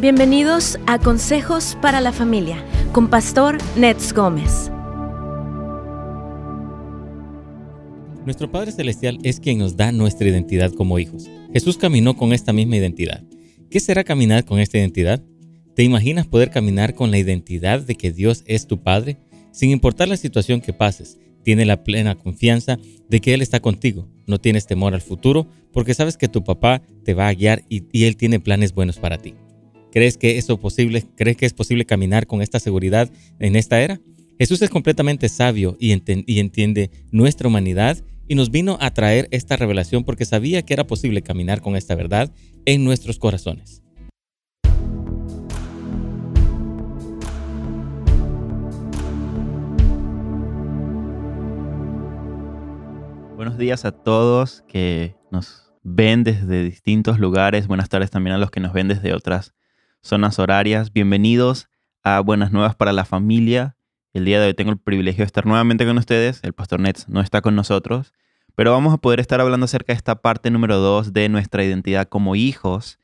Bienvenidos a Consejos para la Familia con Pastor Nets Gómez. Nuestro Padre Celestial es quien nos da nuestra identidad como hijos. Jesús caminó con esta misma identidad. ¿Qué será caminar con esta identidad? ¿Te imaginas poder caminar con la identidad de que Dios es tu Padre? Sin importar la situación que pases, tienes la plena confianza de que Él está contigo. No tienes temor al futuro porque sabes que tu papá te va a guiar y, y Él tiene planes buenos para ti. ¿Crees que eso posible? ¿Crees que es posible caminar con esta seguridad en esta era? Jesús es completamente sabio y, y entiende nuestra humanidad y nos vino a traer esta revelación porque sabía que era posible caminar con esta verdad en nuestros corazones. Buenos días a todos que nos ven desde distintos lugares. Buenas tardes también a los que nos ven desde otras zonas horarias. Bienvenidos a Buenas Nuevas para la Familia. El día de hoy tengo el privilegio de estar nuevamente con ustedes. El pastor Nets no está con nosotros, pero vamos a poder estar hablando acerca de esta parte número dos de nuestra identidad como hijos.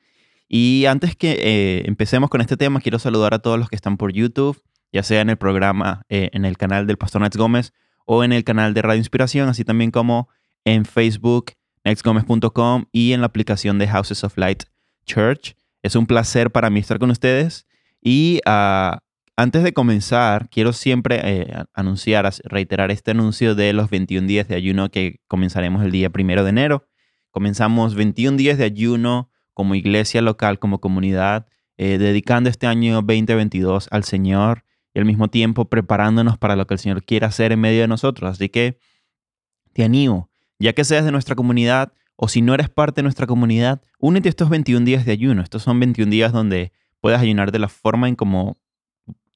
Y antes que eh, empecemos con este tema, quiero saludar a todos los que están por YouTube, ya sea en el programa, eh, en el canal del pastor Nets Gómez o en el canal de Radio Inspiración, así también como en Facebook, nextgomez.com y en la aplicación de Houses of Light Church. Es un placer para mí estar con ustedes. Y ah, antes de comenzar, quiero siempre eh, anunciar, reiterar este anuncio de los 21 días de ayuno que comenzaremos el día primero de enero. Comenzamos 21 días de ayuno como iglesia local, como comunidad, eh, dedicando este año 2022 al Señor y al mismo tiempo preparándonos para lo que el Señor quiere hacer en medio de nosotros. Así que te animo, ya que seas de nuestra comunidad, o si no eres parte de nuestra comunidad, únete a estos 21 días de ayuno. Estos son 21 días donde puedas ayunar de la forma en como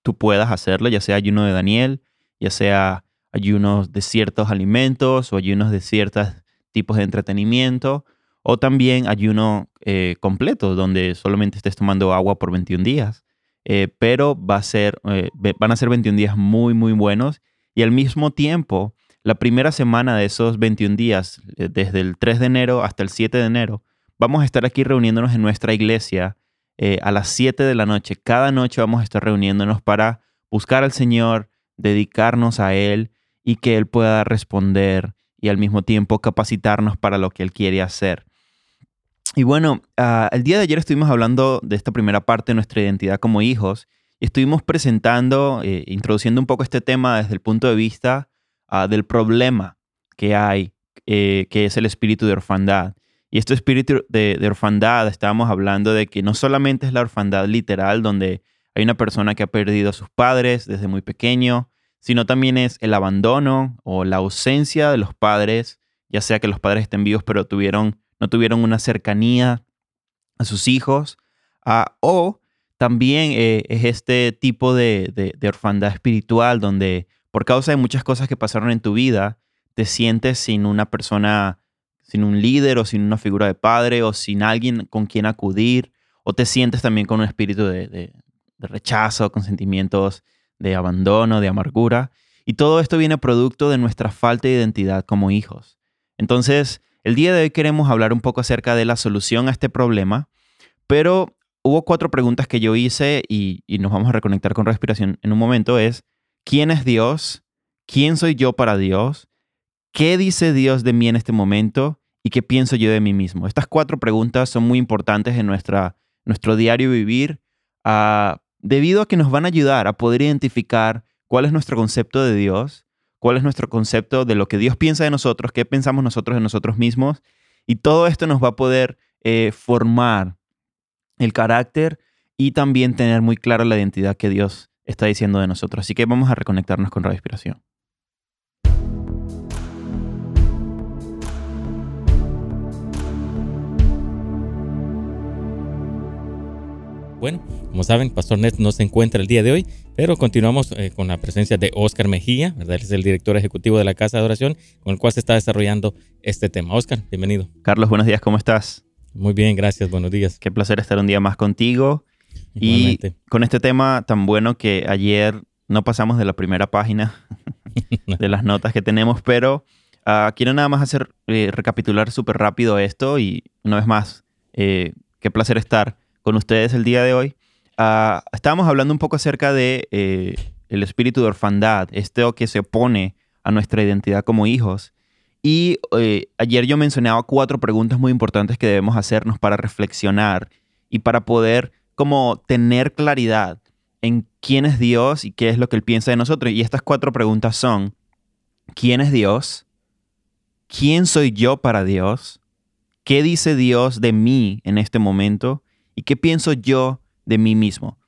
tú puedas hacerlo, ya sea ayuno de Daniel, ya sea ayunos de ciertos alimentos o ayunos de ciertos tipos de entretenimiento, o también ayuno eh, completo, donde solamente estés tomando agua por 21 días. Eh, pero va a ser, eh, van a ser 21 días muy, muy buenos y al mismo tiempo la primera semana de esos 21 días, eh, desde el 3 de enero hasta el 7 de enero, vamos a estar aquí reuniéndonos en nuestra iglesia eh, a las 7 de la noche. Cada noche vamos a estar reuniéndonos para buscar al Señor, dedicarnos a Él y que Él pueda responder y al mismo tiempo capacitarnos para lo que Él quiere hacer. Y bueno, ah, el día de ayer estuvimos hablando de esta primera parte de nuestra identidad como hijos y estuvimos presentando, eh, introduciendo un poco este tema desde el punto de vista Ah, del problema que hay, eh, que es el espíritu de orfandad. Y este espíritu de, orfandad, estábamos hablando de que no solamente es la orfandad literal, donde hay una persona que ha perdido a sus padres desde muy pequeño, sino también es el abandono o la ausencia de los padres, ya sea que los padres estén vivos pero tuvieron, no tuvieron una cercanía a sus hijos, ah, o también eh, es este tipo de, de orfandad espiritual donde por causa de muchas cosas que pasaron en tu vida, te sientes sin una persona, sin un líder o sin una figura de padre o sin alguien con quien acudir, o te sientes también con un espíritu de, rechazo, con sentimientos de abandono, de amargura. Y todo esto viene producto de nuestra falta de identidad como hijos. Entonces, el día de hoy queremos hablar un poco acerca de la solución a este problema, pero hubo cuatro preguntas que yo hice y, nos vamos a reconectar con respiración en un momento. Es, ¿Quién es Dios? ¿Quién soy yo para Dios? ¿Qué dice Dios de mí en este momento? ¿Y qué pienso yo de mí mismo? Estas cuatro preguntas son muy importantes en nuestra, nuestro diario vivir uh, debido a que nos van a ayudar a poder identificar cuál es nuestro concepto de Dios, cuál es nuestro concepto de lo que Dios piensa de nosotros, qué pensamos nosotros de nosotros mismos. Y todo esto nos va a poder eh, formar el carácter y también tener muy clara la identidad que Dios está diciendo de nosotros. Así que vamos a reconectarnos con Radio Inspiración. Bueno, como saben, Pastor Net no se encuentra el día de hoy, pero continuamos eh, con la presencia de Oscar Mejía, ¿verdad? Él es el director ejecutivo de la Casa de Oración, con el cual se está desarrollando este tema. Oscar, bienvenido. Carlos, buenos días, ¿cómo estás? Muy bien, gracias, buenos días. Qué placer estar un día más contigo. Y con este tema tan bueno que ayer no pasamos de la primera página de las notas que tenemos, pero uh, quiero nada más hacer eh, recapitular súper rápido esto y una vez más, eh, qué placer estar con ustedes el día de hoy. ah, estábamos hablando un poco acerca de eh, el espíritu de orfandad, esto que se opone a nuestra identidad como hijos. Y ayer yo mencionaba cuatro preguntas muy importantes que debemos hacernos para reflexionar y para poder como tener claridad en quién es Dios y qué es lo que Él piensa de nosotros. Y estas cuatro preguntas son, ¿quién es Dios? ¿Quién soy yo para Dios? ¿Qué dice Dios de mí en este momento? ¿Y qué pienso yo de mí mismo?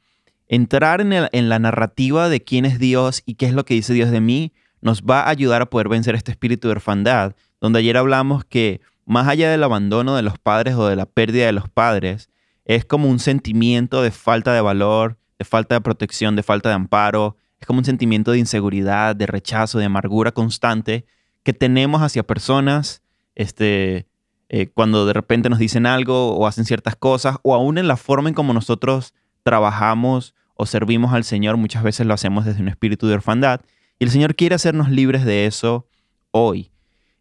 Entrar en, en la narrativa de quién es Dios y qué es lo que dice Dios de mí nos va a ayudar a poder vencer este espíritu de orfandad, donde ayer hablamos que más allá del abandono de los padres o de la pérdida de los padres, es como un sentimiento de falta de valor, de falta de protección, de falta de amparo, es como un sentimiento de inseguridad, de rechazo, de amargura constante que tenemos hacia personas, este, eh, cuando de repente nos dicen algo o hacen ciertas cosas, o aún en la forma en como nosotros trabajamos o servimos al Señor, muchas veces lo hacemos desde un espíritu de orfandad. Y el Señor quiere hacernos libres de eso hoy.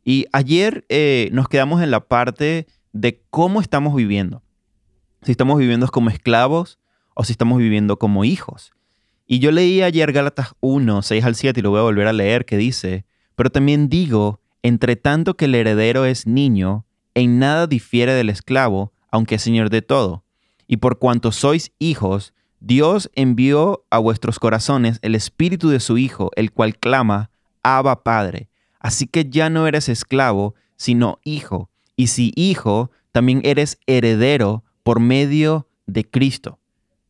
Y ayer eh, nos quedamos en la parte de cómo estamos viviendo. Si estamos viviendo como esclavos o si estamos viviendo como hijos. Y yo leí ayer Gálatas 1, 6 al 7 y lo voy a volver a leer que dice, pero también digo, entre tanto que el heredero es niño, en nada difiere del esclavo, aunque es señor de todo. Y por cuanto sois hijos, Dios envió a vuestros corazones el espíritu de su Hijo, el cual clama, Abba Padre. Así que ya no eres esclavo, sino hijo. Y si hijo, también eres heredero por medio de Cristo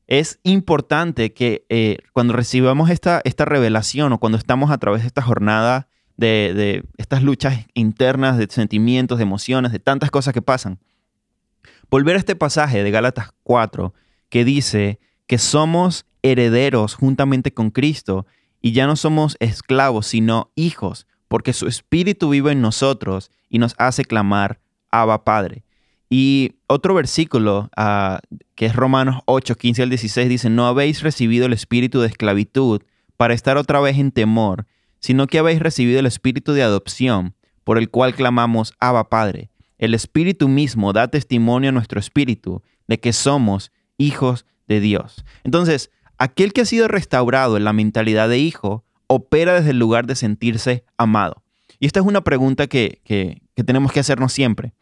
es importante que eh, cuando recibamos esta, esta revelación o cuando estamos a través de esta jornada de, de, estas luchas internas, de sentimientos, de emociones, de tantas cosas que pasan, volver a este pasaje de Gálatas 4 que dice que somos herederos juntamente con Cristo y ya no somos esclavos, sino hijos, porque su espíritu vive en nosotros y nos hace clamar, Abba Padre. Y otro versículo, ah, que es Romanos 8, 15 al 16, dice, no habéis recibido el espíritu de esclavitud para estar otra vez en temor, sino que habéis recibido el espíritu de adopción, por el cual clamamos, Abba Padre. El espíritu mismo da testimonio a nuestro espíritu de que somos hijos de Dios. Entonces, aquel que ha sido restaurado en la mentalidad de hijo, opera desde el lugar de sentirse amado. Y esta es una pregunta que, que tenemos que hacernos siempre.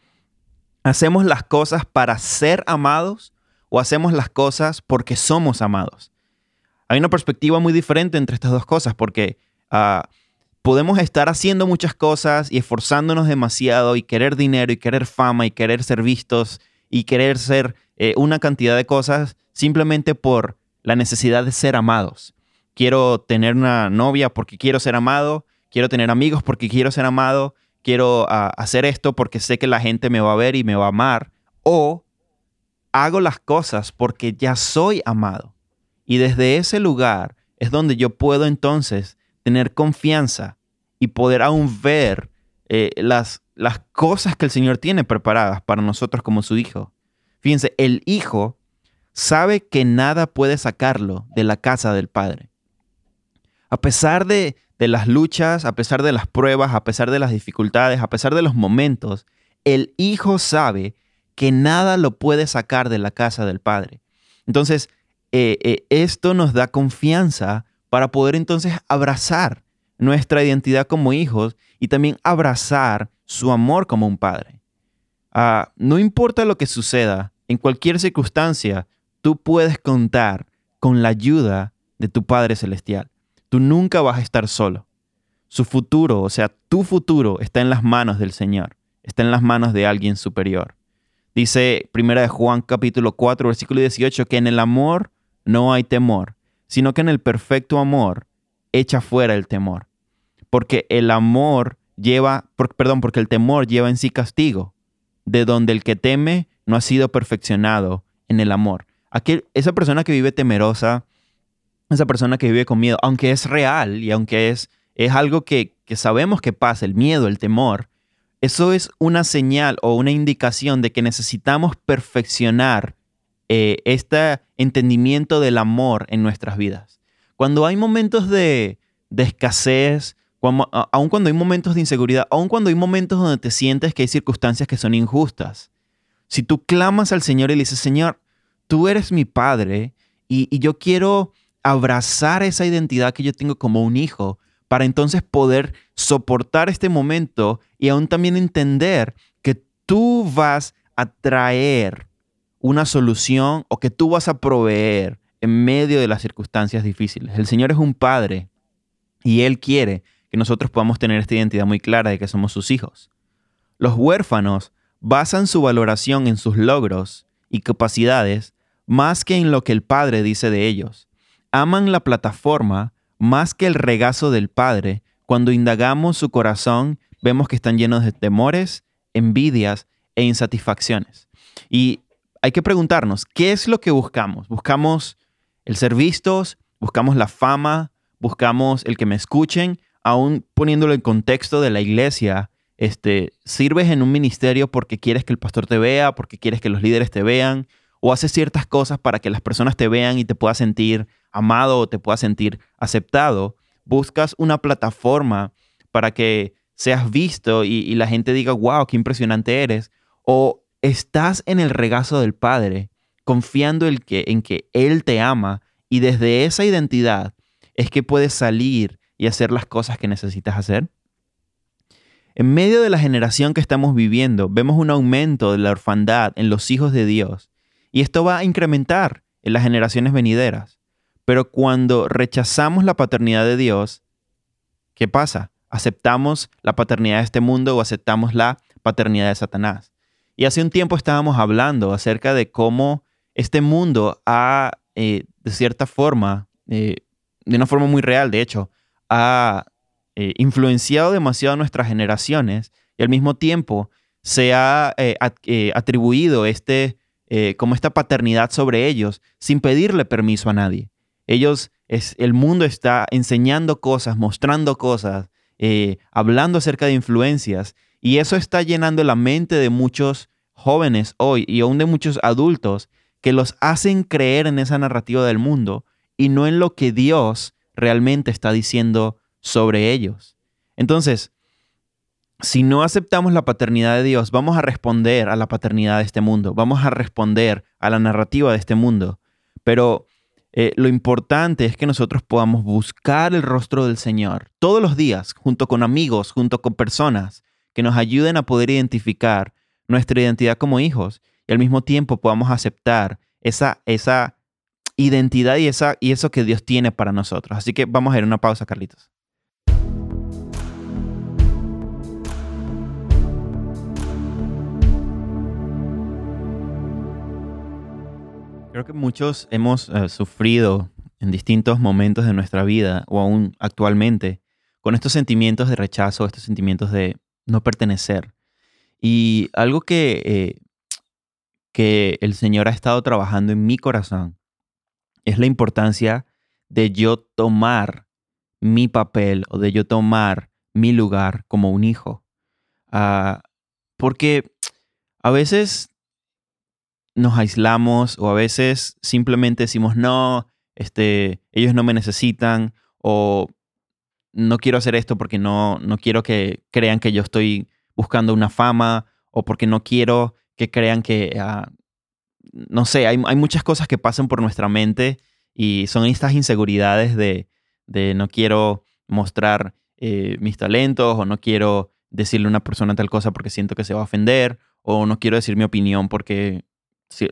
¿Hacemos las cosas para ser amados o hacemos las cosas porque somos amados? Hay una perspectiva muy diferente entre estas dos cosas porque ah, podemos estar haciendo muchas cosas y esforzándonos demasiado y querer dinero y querer fama y querer ser vistos y querer ser eh, una cantidad de cosas simplemente por la necesidad de ser amados. Quiero tener una novia porque quiero ser amado, quiero tener amigos porque quiero ser amado, quiero ah, hacer esto porque sé que la gente me va a ver y me va a amar, o hago las cosas porque ya soy amado. Y desde ese lugar es donde yo puedo entonces tener confianza y poder aún ver eh, las, las cosas que el Señor tiene preparadas para nosotros como su hijo. Fíjense, el hijo sabe que nada puede sacarlo de la casa del Padre. A pesar de, de las luchas, a pesar de las pruebas, a pesar de las dificultades, a pesar de los momentos, el hijo sabe que nada lo puede sacar de la casa del padre. Entonces, eh, eh, esto nos da confianza para poder entonces abrazar nuestra identidad como hijos y también abrazar su amor como un padre. Ah, no importa lo que suceda, en cualquier circunstancia, tú puedes contar con la ayuda de tu Padre Celestial. Tú nunca vas a estar solo. Su futuro, o sea, tu futuro está en las manos del Señor, está en las manos de alguien superior. Dice Primera de Juan capítulo 4 versículo 18 que en el amor no hay temor, sino que en el perfecto amor echa fuera el temor. Porque el amor lleva, perdón, porque el temor lleva en sí castigo, de donde el que teme no ha sido perfeccionado en el amor. Aquel, esa persona que vive temerosa, esa persona que vive con miedo, aunque es real y aunque es, es algo que, sabemos que pasa, el miedo, el temor, eso es una señal o una indicación de que necesitamos perfeccionar eh, este entendimiento del amor en nuestras vidas. Cuando hay momentos de, escasez, aun cuando hay momentos de inseguridad, aun cuando hay momentos donde te sientes que hay circunstancias que son injustas, si tú clamas al Señor y le dices, Señor, tú eres mi Padre y, yo quiero abrazar esa identidad que yo tengo como un hijo para entonces poder soportar este momento y aún también entender que tú vas a traer una solución o que tú vas a proveer en medio de las circunstancias difíciles. El Señor es un padre y Él quiere que nosotros podamos tener esta identidad muy clara de que somos sus hijos. Los huérfanos basan su valoración en sus logros y capacidades más que en lo que el Padre dice de ellos. Aman la plataforma más que el regazo del Padre. Cuando indagamos su corazón, vemos que están llenos de temores, envidias e insatisfacciones. Y hay que preguntarnos, ¿qué es lo que buscamos? ¿Buscamos el ser vistos? ¿Buscamos la fama? ¿Buscamos el que me escuchen? Aún poniéndolo en contexto de la iglesia, este, sirves en un ministerio porque quieres que el pastor te vea, porque quieres que los líderes te vean, o haces ciertas cosas para que las personas te vean y te puedas sentir amado o te puedas sentir aceptado. Buscas una plataforma para que seas visto y, la gente diga, wow, qué impresionante eres. O estás en el regazo del Padre, confiando en que, en que Él te ama y desde esa identidad es que puedes salir y hacer las cosas que necesitas hacer. En medio de la generación que estamos viviendo, vemos un aumento de la orfandad en los hijos de Dios y esto va a incrementar en las generaciones venideras. Pero cuando rechazamos la paternidad de Dios, ¿qué pasa? ¿Aceptamos la paternidad de este mundo o aceptamos la paternidad de Satanás? Y hace un tiempo estábamos hablando acerca de cómo este mundo ha, eh, de cierta forma, eh, de una forma muy real, de hecho, ha eh, influenciado demasiado nuestras generaciones y al mismo tiempo se ha atribuido este, como esta paternidad sobre ellos sin pedirle permiso a nadie. Ellos, es, el mundo está enseñando cosas, mostrando cosas, hablando acerca de influencias y eso está llenando la mente de muchos jóvenes hoy y aún de muchos adultos que los hacen creer en esa narrativa del mundo y no en lo que Dios realmente está diciendo sobre ellos. Entonces, si no aceptamos la paternidad de Dios, vamos a responder a la paternidad de este mundo, vamos a responder a la narrativa de este mundo. Pero eh, lo importante es que nosotros podamos buscar el rostro del Señor todos los días, junto con amigos, junto con personas que nos ayuden a poder identificar nuestra identidad como hijos y al mismo tiempo podamos aceptar esa, esa identidad y, esa, y eso que Dios tiene para nosotros. Así que vamos a ir a una pausa, Carlitos. Creo que muchos hemos eh, sufrido en distintos momentos de nuestra vida o aún actualmente con estos sentimientos de rechazo, estos sentimientos de no pertenecer. Y algo que, eh, que el Señor ha estado trabajando en mi corazón es la importancia de yo tomar mi papel o de yo tomar mi lugar como un hijo. Ah, porque a veces nos aislamos o a veces simplemente decimos, no, este, ellos no me necesitan o no quiero hacer esto porque no, no quiero que crean que yo estoy buscando una fama o porque no quiero que crean que, ah, no sé, hay, hay, muchas cosas que pasan por nuestra mente y son estas inseguridades de, de no quiero mostrar eh, mis talentos o no quiero decirle a una persona tal cosa porque siento que se va a ofender o no quiero decir mi opinión porque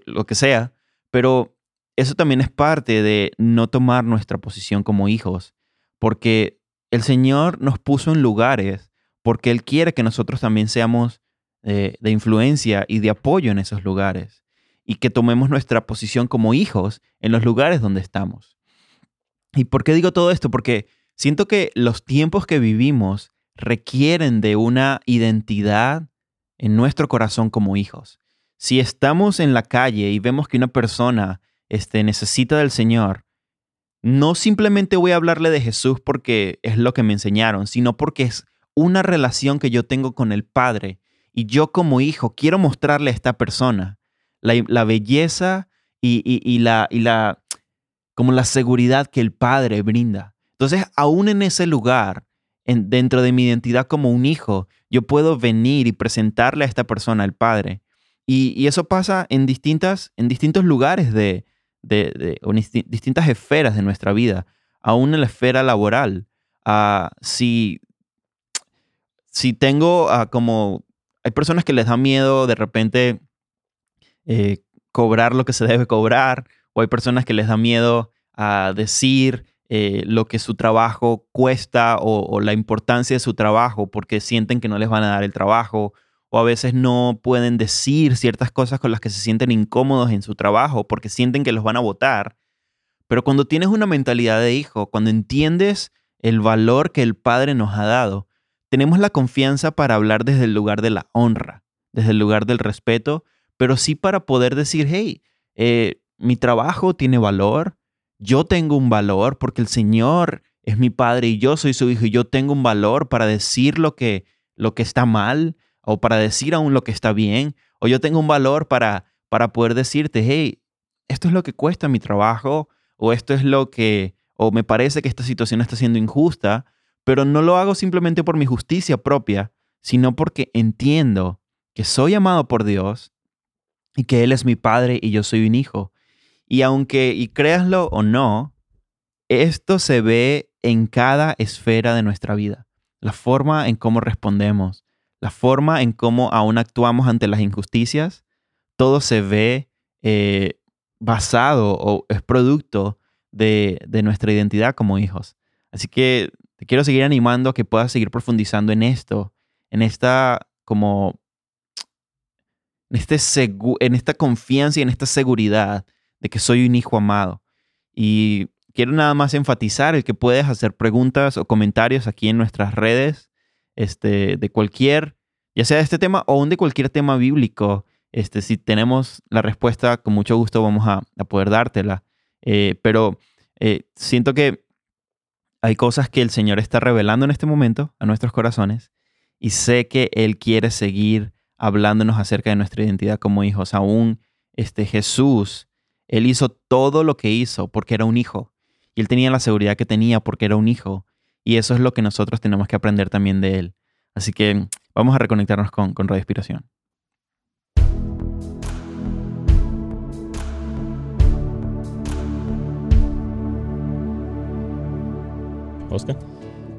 lo que sea, pero eso también es parte de no tomar nuestra posición como hijos, porque el Señor nos puso en lugares porque Él quiere que nosotros también seamos eh, de influencia y de apoyo en esos lugares y que tomemos nuestra posición como hijos en los lugares donde estamos. ¿Y por qué digo todo esto? Porque siento que los tiempos que vivimos requieren de una identidad en nuestro corazón como hijos. Si estamos en la calle y vemos que una persona este, necesita del Señor, no simplemente voy a hablarle de Jesús porque es lo que me enseñaron, sino porque es una relación que yo tengo con el Padre y yo como hijo quiero mostrarle a esta persona la, belleza y, la, y la, como la seguridad que el Padre brinda. Entonces, aún en ese lugar, en, dentro de mi identidad como un hijo, yo puedo venir y presentarle a esta persona, al Padre, y, eso pasa en, distintas, en distintos lugares de, de, distintas esferas de nuestra vida, aún en la esfera laboral. Ah, si, si tengo ah, como, hay personas que les da miedo de repente eh, cobrar lo que se debe cobrar, o hay personas que les da miedo a decir eh, lo que su trabajo cuesta o, la importancia de su trabajo porque sienten que no les van a dar el trabajo o a veces no pueden decir ciertas cosas con las que se sienten incómodos en su trabajo porque sienten que los van a votar. Pero cuando tienes una mentalidad de hijo, cuando entiendes el valor que el Padre nos ha dado, tenemos la confianza para hablar desde el lugar de la honra, desde el lugar del respeto, pero sí para poder decir, hey, eh, mi trabajo tiene valor, yo tengo un valor porque el Señor es mi Padre y yo soy su hijo y yo tengo un valor para decir lo que, lo que está mal o para decir aún lo que está bien, o yo tengo un valor para, para poder decirte, hey, esto es lo que cuesta mi trabajo, o esto es lo que, o me parece que esta situación está siendo injusta, pero no lo hago simplemente por mi justicia propia, sino porque entiendo que soy amado por Dios y que Él es mi Padre y yo soy un hijo. Y aunque, y créaslo o no, esto se ve en cada esfera de nuestra vida. La forma en cómo respondemos, la forma en cómo aún actuamos ante las injusticias, todo se ve eh, basado o es producto de, nuestra identidad como hijos. Así que te quiero seguir animando a que puedas seguir profundizando en esto, en esta como en, este en esta confianza y en esta seguridad de que soy un hijo amado. Y quiero nada más enfatizar el que puedes hacer preguntas o comentarios aquí en nuestras redes este, de cualquier, ya sea de este tema o de cualquier tema bíblico. Este, si tenemos la respuesta, con mucho gusto vamos a, poder dártela. Eh, pero eh, siento que hay cosas que el Señor está revelando en este momento a nuestros corazones y sé que Él quiere seguir hablándonos acerca de nuestra identidad como hijos. Aún este Jesús, Él hizo todo lo que hizo porque era un hijo y Él tenía la seguridad que tenía porque era un hijo. Y eso es lo que nosotros tenemos que aprender también de Él. Así que vamos a reconectarnos con, con Radio Inspiración. Oscar.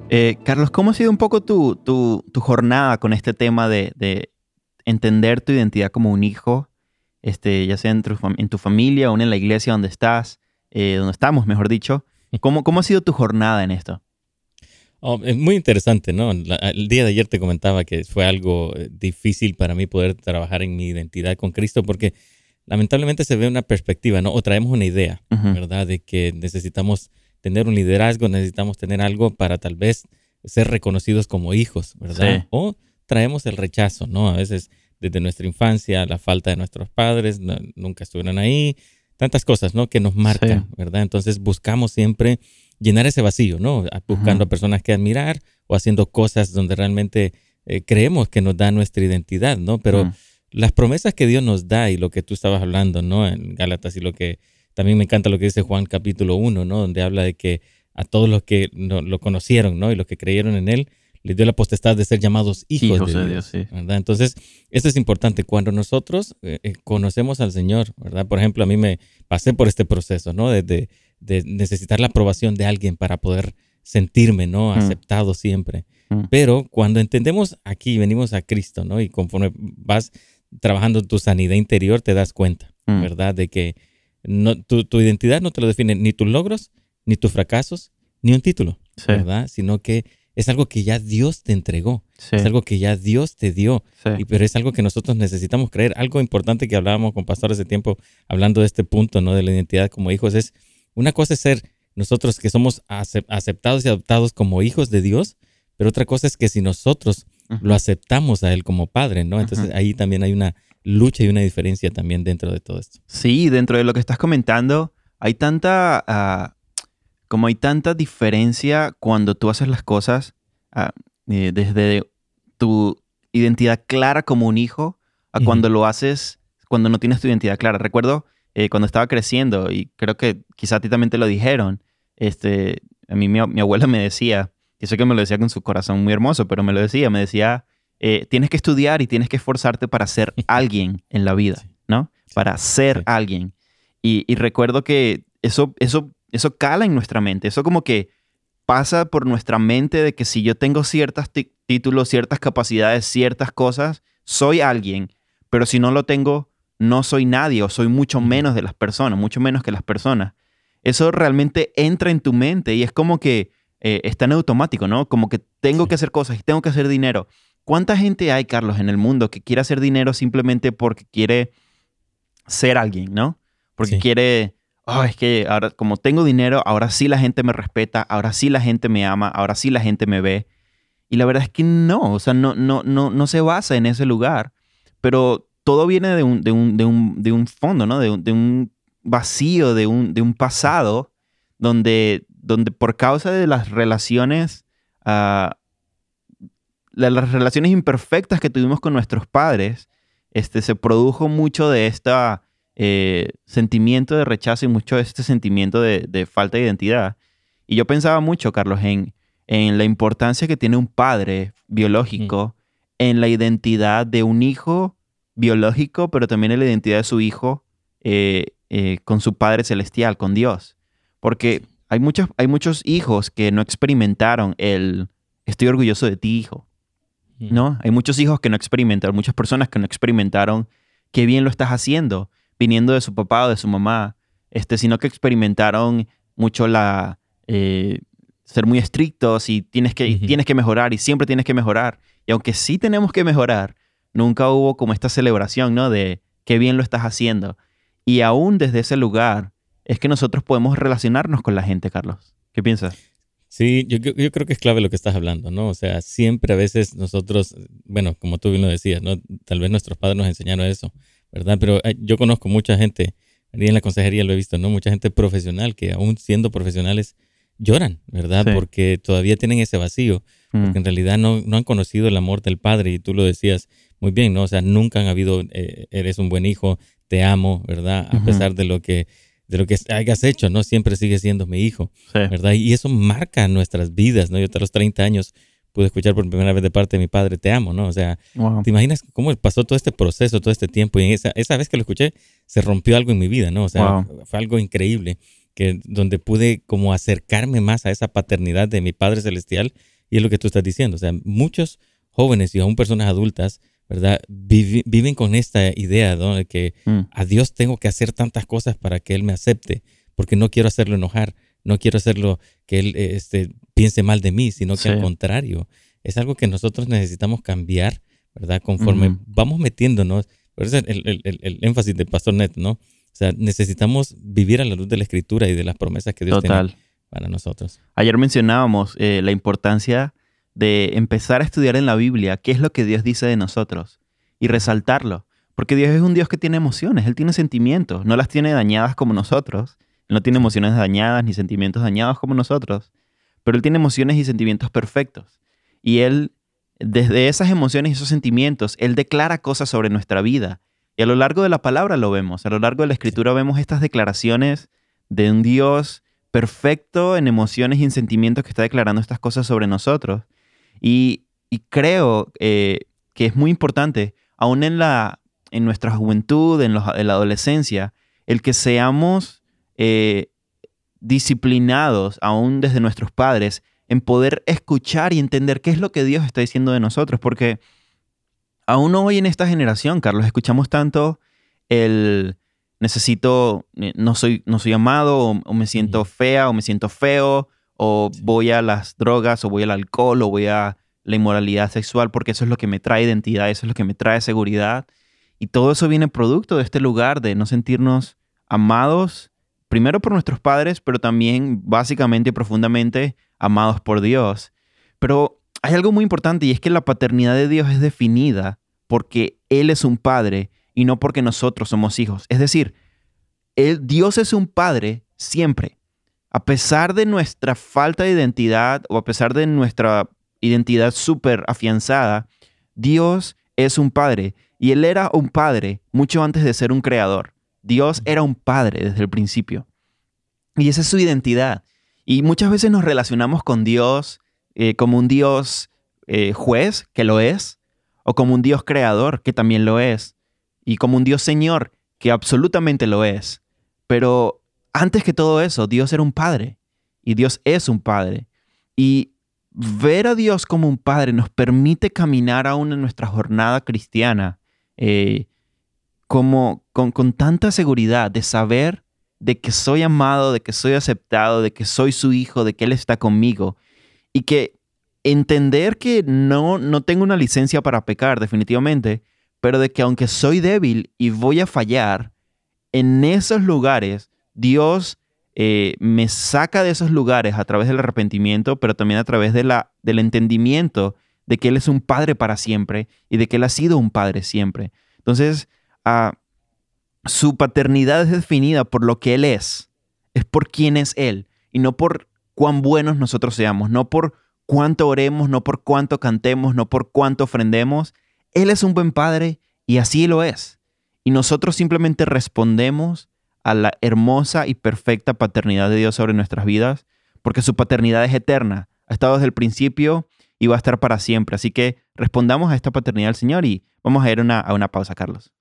Eh, Carlos, ¿cómo ha sido un poco tu, tu, jornada con este tema de, de, entender tu identidad como un hijo, este, ya sea en tu, en tu familia o en la iglesia donde estás, eh, donde estamos, mejor dicho? ¿Cómo, ¿Cómo ha sido tu jornada en esto? Oh, es muy interesante, ¿no? el día de ayer te comentaba que fue algo eh, difícil para mí poder trabajar en mi identidad con Cristo porque lamentablemente se ve una perspectiva, ¿no? O traemos una idea, ¿verdad? De que necesitamos tener un liderazgo, necesitamos tener algo para tal vez ser reconocidos como hijos, ¿verdad? O traemos el rechazo, ¿no? A veces desde nuestra infancia, la falta de nuestros padres, nunca estuvieron ahí, tantas cosas, ¿no? Que nos marcan, ¿verdad? Entonces buscamos siempre llenar ese vacío, ¿no? Buscando a personas que admirar o haciendo cosas donde realmente eh, creemos que nos da nuestra identidad, ¿no? Pero las promesas que Dios nos da y lo que tú estabas hablando, ¿no? En Gálatas y lo que también me encanta lo que dice Juan capítulo 1, ¿no? Donde habla de que a todos los que lo conocieron, ¿no? Y los que creyeron en Él, les dio la potestad de ser llamados hijos, de, Dios, sí. ¿verdad? Entonces, esto es importante. Cuando nosotros eh, eh, conocemos al Señor, ¿verdad? Por ejemplo, a mí me pasé por este proceso, ¿no? De, de necesitar la aprobación de alguien para poder sentirme, ¿no? Mm. Aceptado siempre. Mm. Pero cuando entendemos aquí, venimos a Cristo, ¿no? Y conforme vas trabajando tu sanidad interior, te das cuenta, mm. ¿verdad? De que no, tu, identidad no te lo define ni tus logros, ni tus fracasos, ni un título, ¿verdad? Sino que es algo que ya Dios te entregó, es algo que ya Dios te dio, y, pero es algo que nosotros necesitamos creer. Algo importante que hablábamos con Pastor hace tiempo, hablando de este punto, ¿no? De la identidad como hijos, es una cosa es ser nosotros que somos aceptados y adoptados como hijos de Dios, pero otra cosa es que si nosotros lo aceptamos a Él como Padre, ¿no? Entonces ahí también hay una lucha y una diferencia también dentro de todo esto. Sí, dentro de lo que estás comentando, hay tanta, ah, como hay tanta diferencia cuando tú haces las cosas ah, eh, desde tu identidad clara como un hijo a cuando lo haces cuando no tienes tu identidad clara. Recuerdo eh, cuando estaba creciendo, y creo que quizá a ti también te lo dijeron, este, a mí mi, abuela me decía, y sé que me lo decía con su corazón muy hermoso, pero me lo decía, me decía, eh, tienes que estudiar y tienes que esforzarte para ser alguien en la vida, ¿no? Para ser alguien. Y, recuerdo que eso, eso, eso cala en nuestra mente. Eso como que pasa por nuestra mente de que si yo tengo ciertos títulos, ciertas capacidades, ciertas cosas, soy alguien, pero si no lo tengo, no soy nadie o soy mucho menos de las personas, mucho menos que las personas. Eso realmente entra en tu mente y es como que eh, está en automático, ¿no? Como que tengo que hacer cosas y tengo que hacer dinero. ¿Cuánta gente hay, Carlos, en el mundo que quiere hacer dinero simplemente porque quiere ser alguien, ¿no? Porque quiere, oh, es que ahora como tengo dinero, ahora sí la gente me respeta, ahora sí la gente me ama, ahora sí la gente me ve. Y la verdad es que no, o sea, no, no, no, no se basa en ese lugar, pero todo viene de un, de un, de un, de un fondo, ¿no? De un, de un vacío, de un, de un pasado donde, donde por causa de las relaciones uh, las relaciones imperfectas que tuvimos con nuestros padres, este, se produjo mucho de este sentimiento de rechazo y mucho de este sentimiento de, falta de identidad. Y yo pensaba mucho, Carlos, en, en la importancia que tiene un padre biológico en la identidad de un hijo biológico, pero también en la identidad de su hijo eh, eh, con su Padre Celestial, con Dios. Porque hay muchos, hay muchos hijos que no experimentaron el estoy orgulloso de ti, hijo. ¿no? Hay muchos hijos que no experimentaron, muchas personas que no experimentaron qué bien lo estás haciendo, viniendo de su papá o de su mamá, este, sino que experimentaron mucho la eh, ser muy estrictos y tienes que, tienes que mejorar y siempre tienes que mejorar. Y aunque sí tenemos que mejorar, nunca hubo como esta celebración, ¿no? De qué bien lo estás haciendo. Y aún desde ese lugar es que nosotros podemos relacionarnos con la gente, Carlos. ¿Qué piensas? Sí, yo, yo, creo que es clave lo que estás hablando, ¿no? O sea, siempre a veces nosotros, bueno, como tú bien lo decías, ¿no? Tal vez nuestros padres nos enseñaron eso, ¿verdad? Pero eh, yo conozco mucha gente, y en la consejería lo he visto, ¿no? Mucha gente profesional que aún siendo profesionales lloran, ¿verdad? Porque todavía tienen ese vacío, mm. porque en realidad no, no, han conocido el amor del padre y tú lo decías muy bien, ¿no? O sea, nunca han habido, eh, eres un buen hijo, te amo, ¿verdad? A pesar de lo que de lo que hayas hecho, ¿no? Siempre sigue siendo mi hijo, ¿verdad? Y eso marca nuestras vidas, ¿no? Yo hasta los 30 años pude escuchar por primera vez de parte de mi padre, te amo, ¿no? O sea, ¿te imaginas cómo pasó todo este proceso, todo este tiempo? Y esa, esa vez que lo escuché, se rompió algo en mi vida, ¿no? O sea, fue algo increíble, que donde pude como acercarme más a esa paternidad de mi Padre Celestial, y es lo que tú estás diciendo, o sea, muchos jóvenes y aún personas adultas ¿verdad? viven con esta idea, ¿no? De que mm. a Dios tengo que hacer tantas cosas para que Él me acepte, porque no quiero hacerlo enojar, no quiero hacerlo que Él este, piense mal de mí, sino que al contrario, es algo que nosotros necesitamos cambiar, ¿verdad? Conforme vamos metiéndonos, por eso el, el, énfasis del Pastor Net, ¿no? O sea, necesitamos vivir a la luz de la Escritura y de las promesas que Dios tiene para nosotros. Ayer mencionábamos eh, la importancia de empezar a estudiar en la Biblia qué es lo que Dios dice de nosotros y resaltarlo. Porque Dios es un Dios que tiene emociones, Él tiene sentimientos, no las tiene dañadas como nosotros. No tiene emociones dañadas ni sentimientos dañados como nosotros, pero Él tiene emociones y sentimientos perfectos. Y Él, desde esas emociones y esos sentimientos, Él declara cosas sobre nuestra vida. Y a lo largo de la palabra lo vemos, a lo largo de la escritura vemos estas declaraciones de un Dios perfecto en emociones y en sentimientos que está declarando estas cosas sobre nosotros. Y, creo eh, que es muy importante, aún en, la, en nuestra juventud, en, la adolescencia, el que seamos eh, disciplinados, aún desde nuestros padres, en poder escuchar y entender qué es lo que Dios está diciendo de nosotros. Porque aún hoy en esta generación, Carlos, escuchamos tanto el necesito, eh, no soy, no soy amado, o me siento fea, o me siento feo, o voy a las drogas, o voy al alcohol, o voy a la inmoralidad sexual, porque eso es lo que me trae identidad, eso es lo que me trae seguridad. Y todo eso viene producto de este lugar de no sentirnos amados, primero por nuestros padres, pero también básicamente y profundamente amados por Dios. Pero hay algo muy importante y es que la paternidad de Dios es definida porque Él es un padre y no porque nosotros somos hijos. Es decir, Dios es un padre siempre a pesar de nuestra falta de identidad o a pesar de nuestra identidad súper afianzada, Dios es un padre y Él era un padre mucho antes de ser un creador. Dios era un padre desde el principio. Y esa es su identidad. Y muchas veces nos relacionamos con Dios eh, como un Dios eh, juez, que lo es, o como un Dios creador, que también lo es, y como un Dios Señor, que absolutamente lo es. Pero antes que todo eso, Dios era un padre y Dios es un padre. Y ver a Dios como un padre nos permite caminar aún en nuestra jornada cristiana eh, como, con, con tanta seguridad de saber de que soy amado, de que soy aceptado, de que soy su hijo, de que Él está conmigo. Y que entender que no, no tengo una licencia para pecar, definitivamente, pero de que aunque soy débil y voy a fallar, en esos lugares Dios eh, me saca de esos lugares a través del arrepentimiento, pero también a través de la, del entendimiento de que Él es un padre para siempre y de que Él ha sido un padre siempre. Entonces, ah, su paternidad es definida por lo que Él es, es por quién es Él y no por cuán buenos nosotros seamos, no por cuánto oremos, no por cuánto cantemos, no por cuánto ofrendemos. Él es un buen padre y así lo es. Y nosotros simplemente respondemos a la hermosa y perfecta paternidad de Dios sobre nuestras vidas, porque su paternidad es eterna, ha estado desde el principio y va a estar para siempre. Así que respondamos a esta paternidad del Señor y vamos a ir a una pausa, Carlos.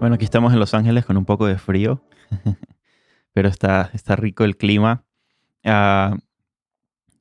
Bueno, aquí estamos en Los Ángeles con un poco de frío, pero está, está rico el clima. Ah,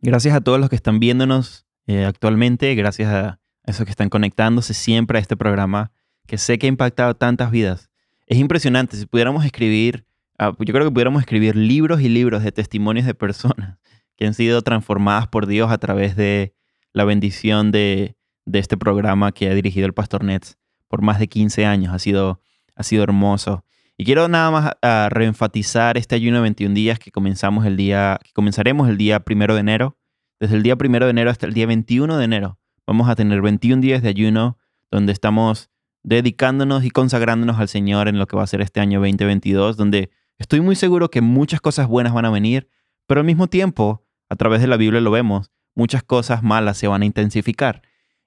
gracias a todos los que están viéndonos eh, actualmente, gracias a esos que están conectándose siempre a este programa que sé que ha impactado tantas vidas. Es impresionante, si pudiéramos escribir, ah, yo creo que pudiéramos escribir libros y libros de testimonios de personas que han sido transformadas por Dios a través de la bendición de, de este programa que ha dirigido el Pastor Nets por más de 15 años. Ha sido ha sido hermoso. Y quiero nada más uh, reenfatizar este ayuno de 21 días que comenzamos el día, que comenzaremos el día primero de enero. Desde el día primero de enero hasta el día 21 de enero vamos a tener 21 días de ayuno donde estamos dedicándonos y consagrándonos al Señor en lo que va a ser este año 2022, donde estoy muy seguro que muchas cosas buenas van a venir, pero al mismo tiempo, a través de la Biblia lo vemos, muchas cosas malas se van a intensificar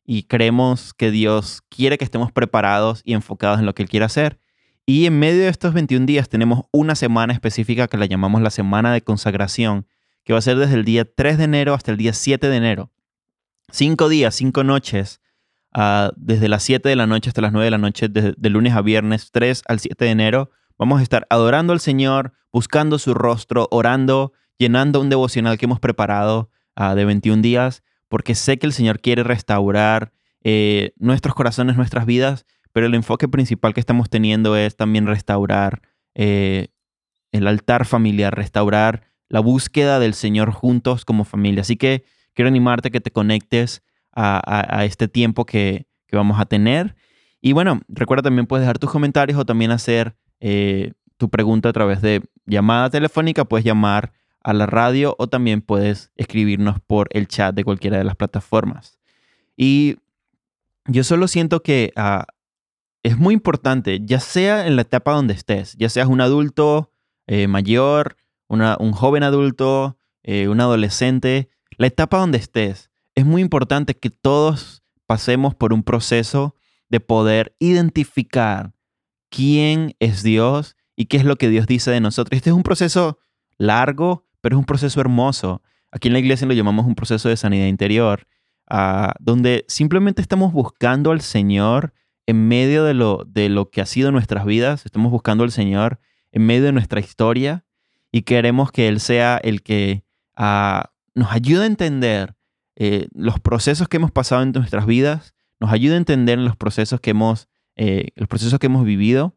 y creemos que Dios quiere que estemos preparados y enfocados en lo que Él quiere hacer. Y en medio de estos 21 días tenemos una semana específica que la llamamos la semana de consagración, que va a ser desde el día 3 de enero hasta el día 7 de enero. Cinco días, cinco noches, uh, desde las 7 de la noche hasta las 9 de la noche, de, de lunes a viernes, 3 al 7 de enero. Vamos a estar adorando al Señor, buscando su rostro, orando, llenando un devocional que hemos preparado uh, de 21 días porque sé que el Señor quiere restaurar eh, nuestros corazones, nuestras vidas, pero el enfoque principal que estamos teniendo es también restaurar eh, el altar familiar, restaurar la búsqueda del Señor juntos como familia. Así que quiero animarte a que te conectes a, este tiempo que, vamos a tener. Y bueno, recuerda también puedes dejar tus comentarios o también hacer eh, tu pregunta a través de llamada telefónica. Puedes llamar a la radio o también puedes escribirnos por el chat de cualquiera de las plataformas. Y yo solo siento que ah, es muy importante, ya sea en la etapa donde estés, ya seas un adulto eh, mayor, un joven adulto, eh, un adolescente, la etapa donde estés, es muy importante que todos pasemos por un proceso de poder identificar quién es Dios y qué es lo que Dios dice de nosotros. Este es un proceso largo, pero es un proceso hermoso. Aquí en la iglesia lo llamamos un proceso de sanidad interior, ah, donde simplemente estamos buscando al Señor en medio de lo, de lo que ha sido nuestras vidas, estamos buscando al Señor en medio de nuestra historia y queremos que Él sea el que ah, nos ayude a entender eh, los procesos que hemos pasado en nuestras vidas, nos ayude a entender los procesos que hemos, eh, procesos que hemos vivido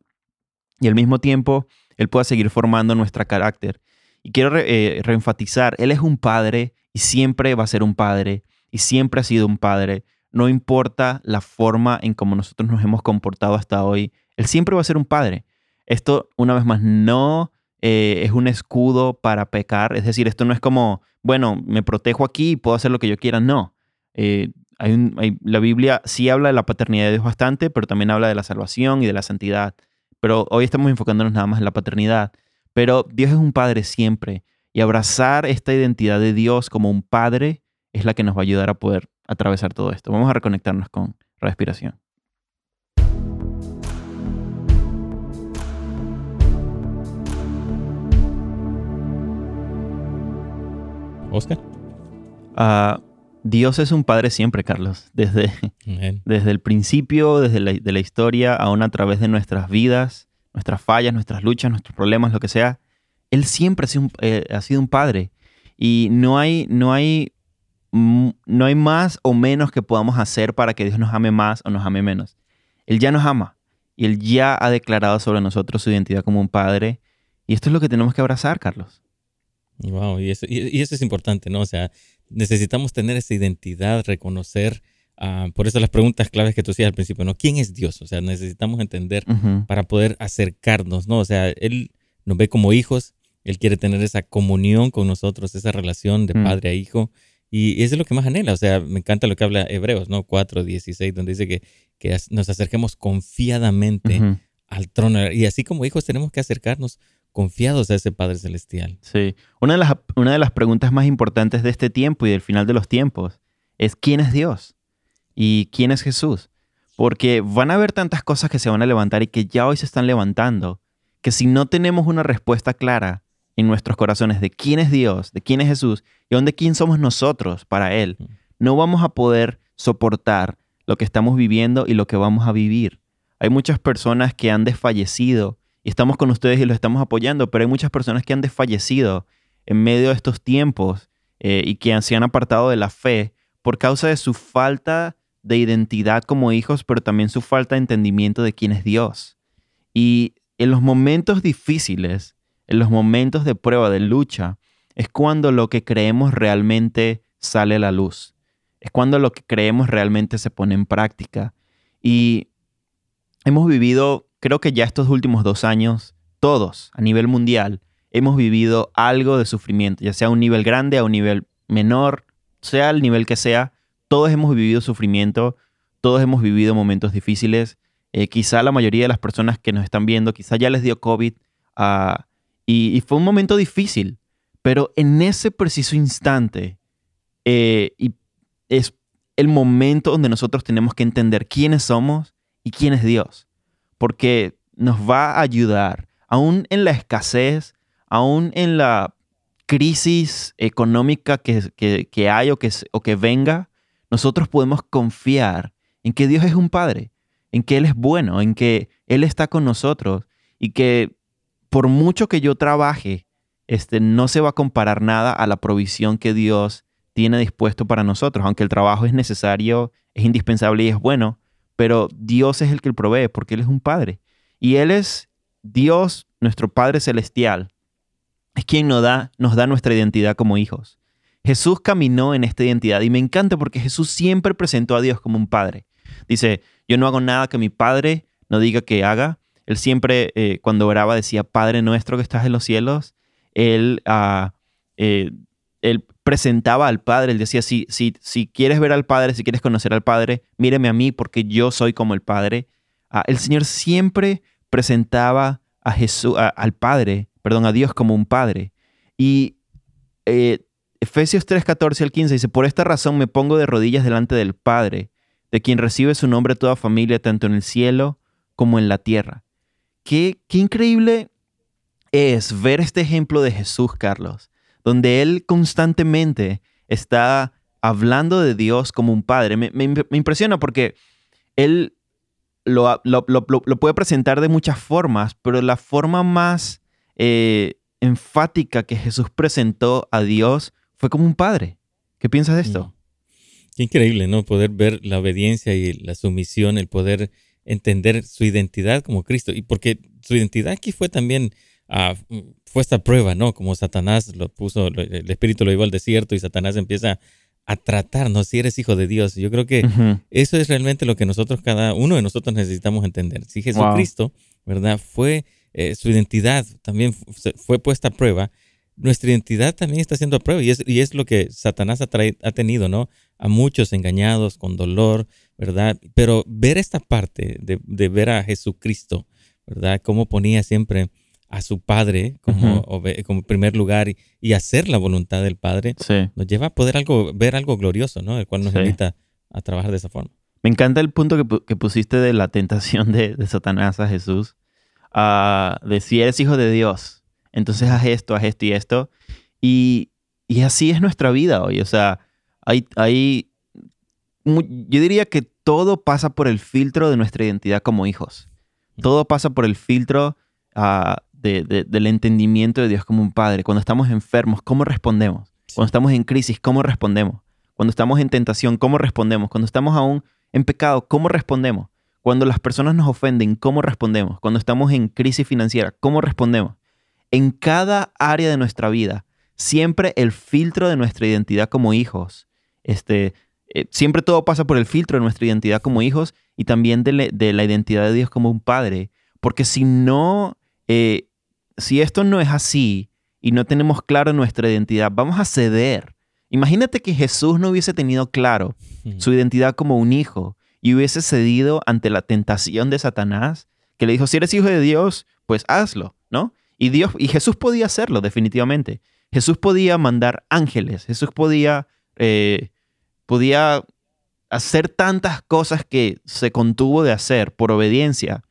y al mismo tiempo Él pueda seguir formando nuestro carácter y quiero eh, reenfatizar, Él es un padre y siempre va a ser un padre y siempre ha sido un padre. No importa la forma en cómo nosotros nos hemos comportado hasta hoy, Él siempre va a ser un padre. Esto, una vez más, no eh, es un escudo para pecar. Es decir, esto no es como, bueno, me protejo aquí y puedo hacer lo que yo quiera. No. Eh, la Biblia sí habla de la paternidad de Dios bastante, pero también habla de la salvación y de la santidad. Pero hoy estamos enfocándonos nada más en la paternidad. Pero Dios es un Padre siempre y abrazar esta identidad de Dios como un Padre es la que nos va a ayudar a poder atravesar todo esto. Vamos a reconectarnos con respiración. Oscar. Ah, Dios es un padre siempre, Carlos. Desde, desde el principio, desde la, de la historia, aún a través de nuestras vidas, nuestras fallas, nuestras luchas, nuestros problemas, lo que sea. Él siempre ha sido un, eh, ha sido un padre. Y no hay, no, hay, no hay más o menos que podamos hacer para que Dios nos ame más o nos ame menos. Él ya nos ama. Y Él ya ha declarado sobre nosotros su identidad como un padre. Y esto es lo que tenemos que abrazar, Carlos. Wow, y eso, y, eso es importante, ¿no? O sea, necesitamos tener esa identidad, reconocer. Ah, por eso las preguntas claves que tú hacías al principio, ¿no? ¿Quién es Dios? O sea, necesitamos entender para poder acercarnos, ¿no? O sea, Él nos ve como hijos, Él quiere tener esa comunión con nosotros, esa relación de mm. padre a hijo. Y eso es lo que más anhela. O sea, me encanta lo que habla Hebreos, ¿no? 4, 16, donde dice que, que nos acerquemos confiadamente al trono. Y así como hijos tenemos que acercarnos confiados a ese Padre Celestial. Sí. Una de, las, una de las preguntas más importantes de este tiempo y del final de los tiempos es ¿quién es Dios? ¿Y quién es Jesús? Porque van a haber tantas cosas que se van a levantar y que ya hoy se están levantando, que si no tenemos una respuesta clara en nuestros corazones de quién es Dios, de quién es Jesús y de quién somos nosotros para Él, no vamos a poder soportar lo que estamos viviendo y lo que vamos a vivir. Hay muchas personas que han desfallecido y estamos con ustedes y los estamos apoyando, pero hay muchas personas que han desfallecido en medio de estos tiempos eh, y que se han apartado de la fe por causa de su falta de identidad como hijos, pero también su falta de entendimiento de quién es Dios. Y en los momentos difíciles, en los momentos de prueba, de lucha, es cuando lo que creemos realmente sale a la luz. Es cuando lo que creemos realmente se pone en práctica. Y hemos vivido creo que ya estos últimos dos años, todos a nivel mundial, hemos vivido algo de sufrimiento, ya sea a un nivel grande, a un nivel menor, sea el nivel que sea, todos hemos vivido sufrimiento, todos hemos vivido momentos difíciles. Eh, quizá la mayoría de las personas que nos están viendo, quizá ya les dio COVID ah, y, fue un momento difícil, pero en ese preciso instante eh, y es el momento donde nosotros tenemos que entender quiénes somos y quién es Dios porque nos va a ayudar, aún en la escasez, aún en la crisis económica que, hay o que, o que venga, nosotros podemos confiar en que Dios es un Padre, en que Él es bueno, en que Él está con nosotros y que por mucho que yo trabaje, este, no se va a comparar nada a la provisión que Dios tiene dispuesto para nosotros, aunque el trabajo es necesario, es indispensable y es bueno, pero Dios es el que provee porque Él es un Padre. Y Él es Dios, nuestro Padre Celestial, es quien nos da, nos da nuestra identidad como hijos. Jesús caminó en esta identidad y me encanta porque Jesús siempre presentó a Dios como un Padre. Dice, yo no hago nada que mi Padre no diga que haga. Él siempre, eh, cuando oraba, decía, Padre nuestro que estás en los cielos. Él, uh, él presentaba al Padre, él decía, si, si, si quieres ver al Padre, si quieres conocer al Padre, míreme a mí porque yo soy como el Padre. Ah, el Señor siempre presentaba a Jesús, al Padre, perdón, a Dios como un Padre. Y eh, Efesios 3, 14 al 15 dice, por esta razón me pongo de rodillas delante del Padre, de quien recibe su nombre toda familia, tanto en el cielo como en la tierra. Qué, increíble es ver este ejemplo de Jesús, Carlos donde él constantemente está hablando de Dios como un padre. Me, impresiona porque él lo, puede presentar de muchas formas, pero la forma más eh, enfática que Jesús presentó a Dios fue como un padre. ¿Qué piensas de esto? Qué increíble, ¿no? Poder ver la obediencia y la sumisión, el poder entender su identidad como Cristo. Y porque su identidad aquí fue también Ah, fue esta prueba, ¿no? Como Satanás lo puso, el Espíritu lo llevó al desierto y Satanás empieza a tratarnos si eres hijo de Dios. Yo creo que eso es realmente lo que nosotros, cada uno de nosotros necesitamos entender. Si Jesucristo, ¿verdad? Fue eh, su identidad también fue puesta a prueba, nuestra identidad también está siendo a prueba y es, y es lo que Satanás ha, ha tenido, ¿no? A muchos engañados, con dolor, ¿verdad? Pero ver esta parte de, de ver a Jesucristo, ¿verdad? Cómo ponía siempre a su Padre como, como primer lugar y, hacer la voluntad del Padre, nos lleva a poder algo, ver algo glorioso, ¿no? El cual nos invita a trabajar de esa forma. Me encanta el punto que, pusiste de la tentación de, Satanás a Jesús, uh, de si eres hijo de Dios, entonces haz esto, haz esto y esto. Y, así es nuestra vida hoy. O sea, hay, hay, yo diría que todo pasa por el filtro de nuestra identidad como hijos. Todo pasa por el filtro ah, del entendimiento de Dios como un padre. Cuando estamos enfermos, ¿cómo respondemos? Cuando estamos en crisis, ¿cómo respondemos? Cuando estamos en tentación, ¿cómo respondemos? Cuando estamos aún en pecado, ¿cómo respondemos? Cuando las personas nos ofenden, ¿cómo respondemos? Cuando estamos en crisis financiera, ¿cómo respondemos? En cada área de nuestra vida, siempre el filtro de nuestra identidad como hijos, este, eh, siempre todo pasa por el filtro de nuestra identidad como hijos y también de, la identidad de Dios como un padre. Porque si no, eh, si esto no es así y no tenemos claro nuestra identidad, vamos a ceder. Imagínate que Jesús no hubiese tenido claro su identidad como un hijo y hubiese cedido ante la tentación de Satanás, que le dijo, si eres hijo de Dios, pues hazlo, ¿no? Y, Dios, y Jesús podía hacerlo, definitivamente. Jesús podía mandar ángeles, Jesús podía, eh, podía hacer tantas cosas que se contuvo de hacer por obediencia,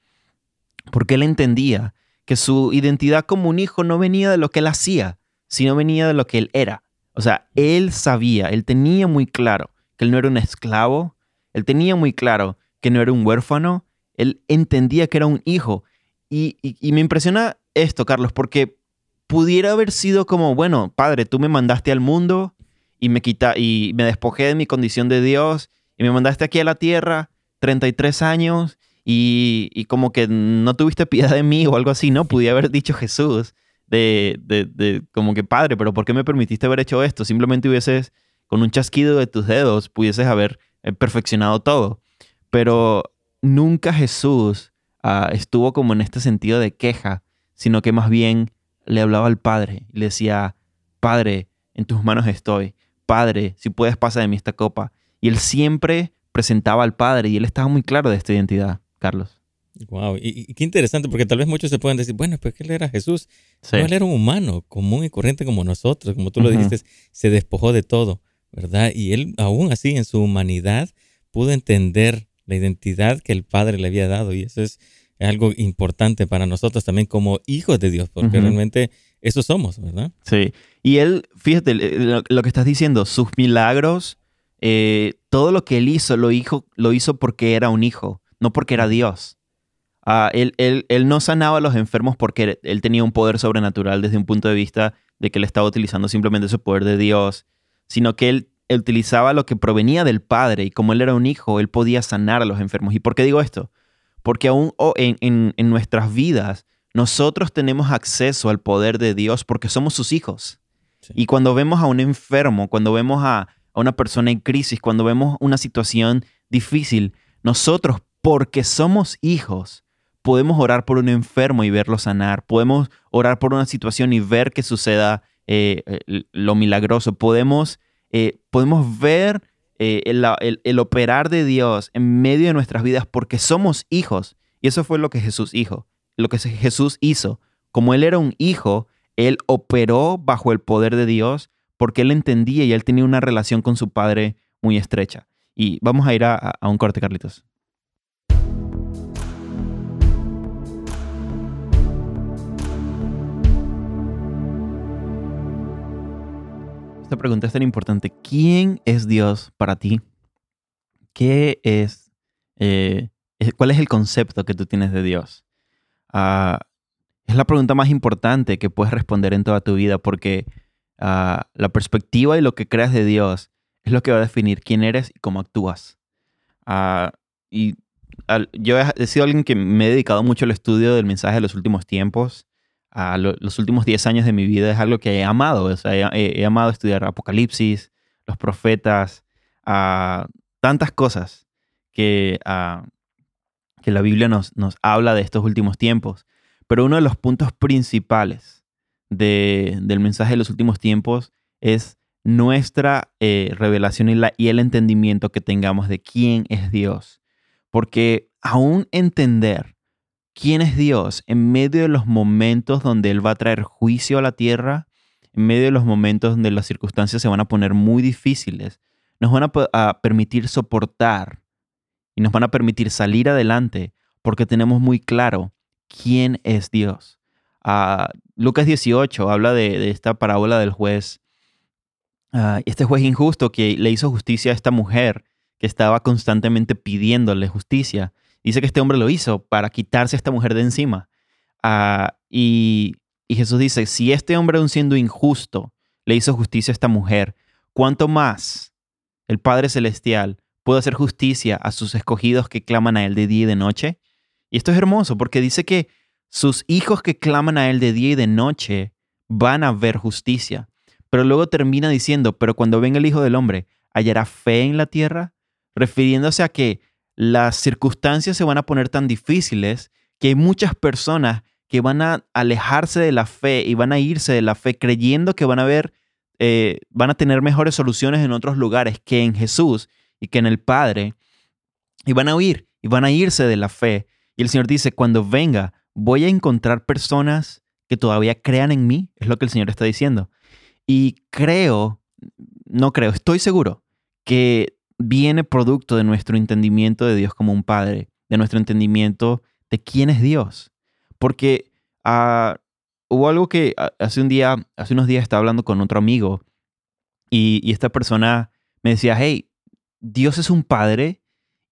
porque él entendía que su identidad como un hijo no venía de lo que él hacía, sino venía de lo que él era. O sea, él sabía, él tenía muy claro que él no era un esclavo, él tenía muy claro que no era un huérfano, él entendía que era un hijo. Y, me impresiona esto, Carlos, porque pudiera haber sido como, bueno, padre, tú me mandaste al mundo y me quita y me despojé de mi condición de Dios y me mandaste aquí a la tierra 33 años y, y como que no tuviste piedad de mí o algo así, ¿no? Pudiera haber dicho Jesús de, de, de como que, padre, pero ¿por qué me permitiste haber hecho esto? Simplemente hubieses, con un chasquido de tus dedos, pudieses haber eh, perfeccionado todo. Pero nunca Jesús ah, estuvo como en este sentido de queja, sino que más bien le hablaba al Padre y le decía, Padre, en tus manos estoy. Padre, si puedes pasa de mí esta copa. Y él siempre presentaba al Padre y él estaba muy claro de esta identidad, Carlos. Wow, y, qué interesante, porque tal vez muchos se pueden decir, bueno, pues que él era Jesús. él era un humano común y corriente como nosotros, como tú lo dijiste, se despojó de todo. ¿verdad? Y él aún así en su humanidad pudo entender la identidad que el Padre le había dado y eso es algo importante para nosotros también como hijos de Dios, porque realmente eso somos, ¿verdad? Sí, y él, fíjate lo, que estás diciendo, sus milagros, eh, todo lo que él hizo lo, hizo, lo hizo porque era un hijo, no porque era Dios. Ah, él, él, él, no sanaba a los enfermos porque él tenía un poder sobrenatural desde un punto de vista de que él estaba utilizando simplemente su poder de Dios sino que él, utilizaba lo que provenía del Padre y como él era un hijo, él podía sanar a los enfermos. ¿Y por qué digo esto? Porque aún en, nuestras vidas nosotros tenemos acceso al poder de Dios porque somos sus hijos. Y cuando vemos a un enfermo, cuando vemos a, una persona en crisis, cuando vemos una situación difícil, nosotros, porque somos hijos, podemos orar por un enfermo y verlo sanar. Podemos orar por una situación y ver que suceda eh, lo milagroso, podemos, eh, podemos ver eh, el, operar de Dios en medio de nuestras vidas porque somos hijos. Y eso fue lo que Jesús hizo, lo que Jesús hizo. Como Él era un hijo, Él operó bajo el poder de Dios porque Él entendía y Él tenía una relación con su Padre muy estrecha. Y vamos a ir a, un corte, Carlitos. esta pregunta es tan importante. ¿Quién es Dios para ti? ¿Qué es, eh, cuál es el concepto que tú tienes de Dios? Ah, es la pregunta más importante que puedes responder en toda tu vida porque ah, la perspectiva y lo que creas de Dios es lo que va a definir quién eres y cómo actúas. Ah, y yo he sido alguien que me he dedicado mucho al estudio del mensaje de los últimos tiempos a los últimos 10 años de mi vida es algo que he amado. O sea, he, amado estudiar Apocalipsis, los profetas, tantas cosas que, la Biblia nos habla de estos últimos tiempos. Pero uno de los puntos principales del mensaje de los últimos tiempos es nuestra eh, revelación y, el entendimiento que tengamos de quién es Dios. Porque aún entender quién es Dios en medio de los momentos donde Él va a traer juicio a la tierra, en medio de los momentos donde las circunstancias se van a poner muy difíciles, nos van a, permitir soportar y nos van a permitir salir adelante porque tenemos muy claro quién es Dios. Ah, Lucas 18 habla de, esta parábola del juez ah, este juez injusto que le hizo justicia a esta mujer que estaba constantemente pidiéndole justicia. Dice que este hombre lo hizo para quitarse a esta mujer de encima. Ah, y, y Jesús dice, si este hombre, aun siendo injusto, le hizo justicia a esta mujer, ¿cuánto más el Padre Celestial puede hacer justicia a sus escogidos que claman a Él de día y de noche? Y esto es hermoso porque dice que sus hijos que claman a Él de día y de noche van a ver justicia. Pero luego termina diciendo, pero cuando venga el Hijo del Hombre, ¿hallará fe en la tierra? Refiriéndose a que las circunstancias se van a poner tan difíciles que hay muchas personas que van a alejarse de la fe y van a irse de la fe creyendo que van a ver, eh, van a tener mejores soluciones en otros lugares que en Jesús y que en el Padre. Y van a huir y van a irse de la fe. Y el Señor dice, cuando venga, voy a encontrar personas que todavía crean en mí, es lo que el Señor está diciendo. Y creo, no creo, estoy seguro que viene producto de nuestro entendimiento de Dios como un Padre, de nuestro entendimiento de quién es Dios. Porque ah, hubo algo que hace un día, hace unos días estaba hablando con otro amigo y, y esta persona me decía, hey, Dios es un Padre